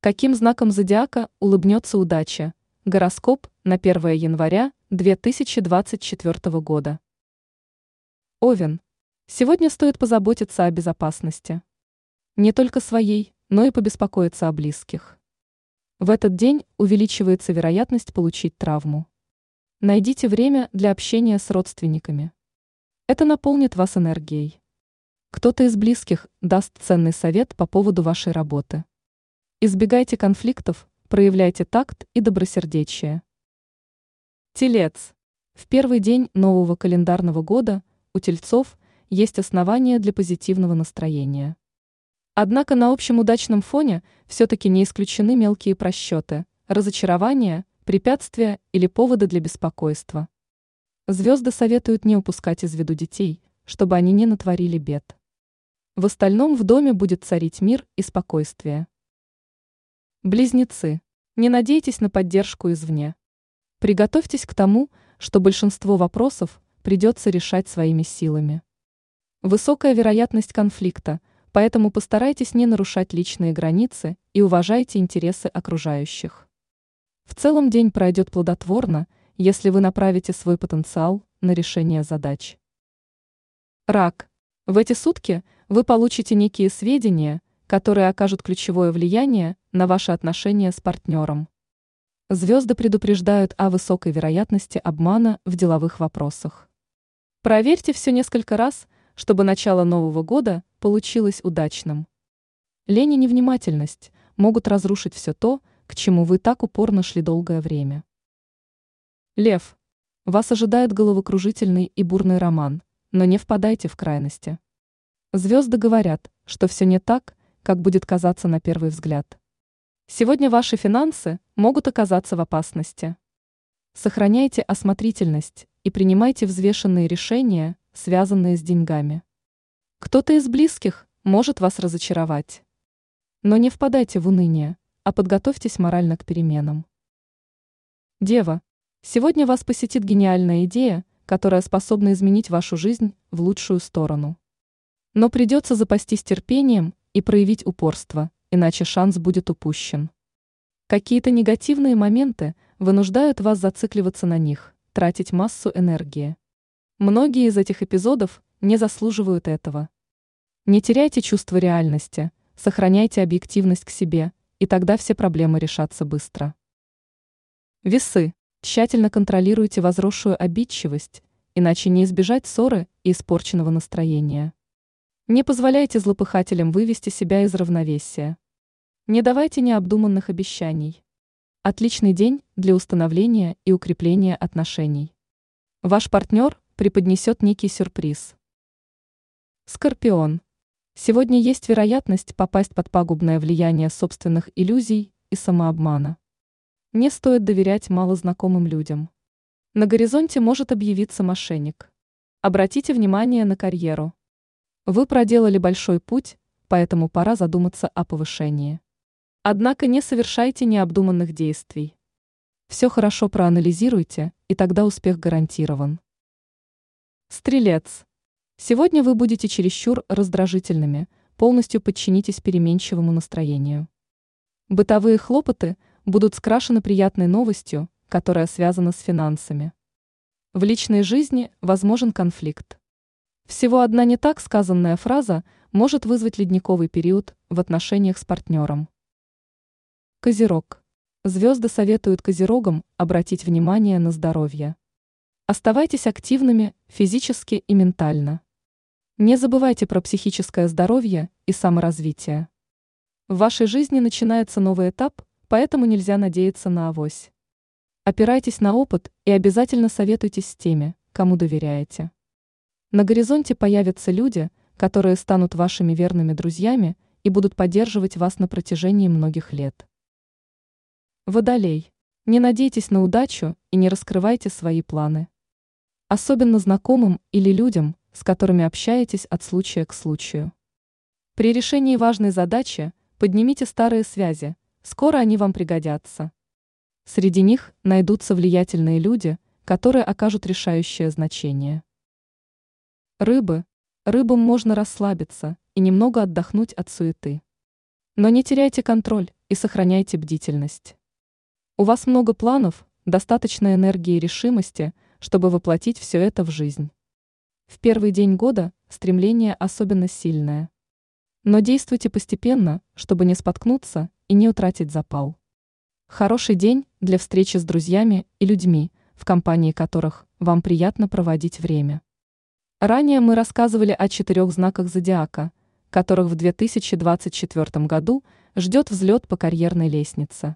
Каким знаком зодиака улыбнется удача? Гороскоп на 1 января 2024 года. Овен. Сегодня стоит позаботиться о безопасности. Не только своей, но и побеспокоиться о близких. В этот день увеличивается вероятность получить травму. Найдите время для общения с родственниками. Это наполнит вас энергией. Кто-то из близких даст ценный совет по поводу вашей работы. Избегайте конфликтов, проявляйте такт и добросердечие. Телец. В первый день нового календарного года у тельцов есть основания для позитивного настроения. Однако на общем удачном фоне все-таки не исключены мелкие просчеты, разочарования, препятствия или поводы для беспокойства. Звезды советуют не упускать из виду детей, чтобы они не натворили бед. В остальном в доме будет царить мир и спокойствие. Близнецы. Не надейтесь на поддержку извне. Приготовьтесь к тому, что большинство вопросов придется решать своими силами. Высокая вероятность конфликта, поэтому постарайтесь не нарушать личные границы и уважайте интересы окружающих. В целом день пройдет плодотворно, если вы направите свой потенциал на решение задач. Рак. В эти сутки вы получите некие сведения, которые окажут ключевое влияние на ваши отношения с партнером. Звезды предупреждают о высокой вероятности обмана в деловых вопросах. Проверьте все несколько раз, чтобы начало Нового года получилось удачным. Лень и невнимательность могут разрушить все то, к чему вы так упорно шли долгое время. Лев. Вас ожидает головокружительный и бурный роман, но не впадайте в крайности. Звезды говорят, что все не так, как будет казаться на первый взгляд. Сегодня ваши финансы могут оказаться в опасности. Сохраняйте осмотрительность и принимайте взвешенные решения, связанные с деньгами. Кто-то из близких может вас разочаровать. Но не впадайте в уныние, а подготовьтесь морально к переменам. Дева, сегодня вас посетит гениальная идея, которая способна изменить вашу жизнь в лучшую сторону. Но придется запастись терпением и проявить упорство, иначе шанс будет упущен. Какие-то негативные моменты вынуждают вас зацикливаться на них, тратить массу энергии. Многие из этих эпизодов не заслуживают этого. Не теряйте чувство реальности, сохраняйте объективность к себе, и тогда все проблемы решатся быстро. Весы. Тщательно контролируйте возросшую обидчивость, иначе не избежать ссоры и испорченного настроения. Не позволяйте злопыхателям вывести себя из равновесия. Не давайте необдуманных обещаний. Отличный день для установления и укрепления отношений. Ваш партнер преподнесет некий сюрприз. Скорпион. Сегодня есть вероятность попасть под пагубное влияние собственных иллюзий и самообмана. Не стоит доверять малознакомым людям. На горизонте может объявиться мошенник. Обратите внимание на карьеру. Вы проделали большой путь, поэтому пора задуматься о повышении. Однако не совершайте необдуманных действий. Все хорошо проанализируйте, и тогда успех гарантирован. Стрелец. Сегодня вы будете чересчур раздражительными, полностью подчинитесь переменчивому настроению. Бытовые хлопоты будут скрашены приятной новостью, которая связана с финансами. В личной жизни возможен конфликт. Всего одна не так сказанная фраза может вызвать ледниковый период в отношениях с партнером. Козерог. Звезды советуют козерогам обратить внимание на здоровье. Оставайтесь активными физически и ментально. Не забывайте про психическое здоровье и саморазвитие. В вашей жизни начинается новый этап, поэтому нельзя надеяться на авось. Опирайтесь на опыт и обязательно советуйтесь с теми, кому доверяете. На горизонте появятся люди, которые станут вашими верными друзьями и будут поддерживать вас на протяжении многих лет. Водолей. Не надейтесь на удачу и не раскрывайте свои планы. Особенно знакомым или людям, с которыми общаетесь от случая к случаю. При решении важной задачи поднимите старые связи, скоро они вам пригодятся. Среди них найдутся влиятельные люди, которые окажут решающее значение. Рыбы. Рыбам можно расслабиться и немного отдохнуть от суеты. Но не теряйте контроль и сохраняйте бдительность. У вас много планов, достаточно энергии и решимости, чтобы воплотить все это в жизнь. В первый день года стремление особенно сильное. Но действуйте постепенно, чтобы не споткнуться и не утратить запал. Хороший день для встречи с друзьями и людьми, в компании которых вам приятно проводить время. Ранее мы рассказывали о четырех знаках зодиака, которых в 2024 году ждет взлет по карьерной лестнице.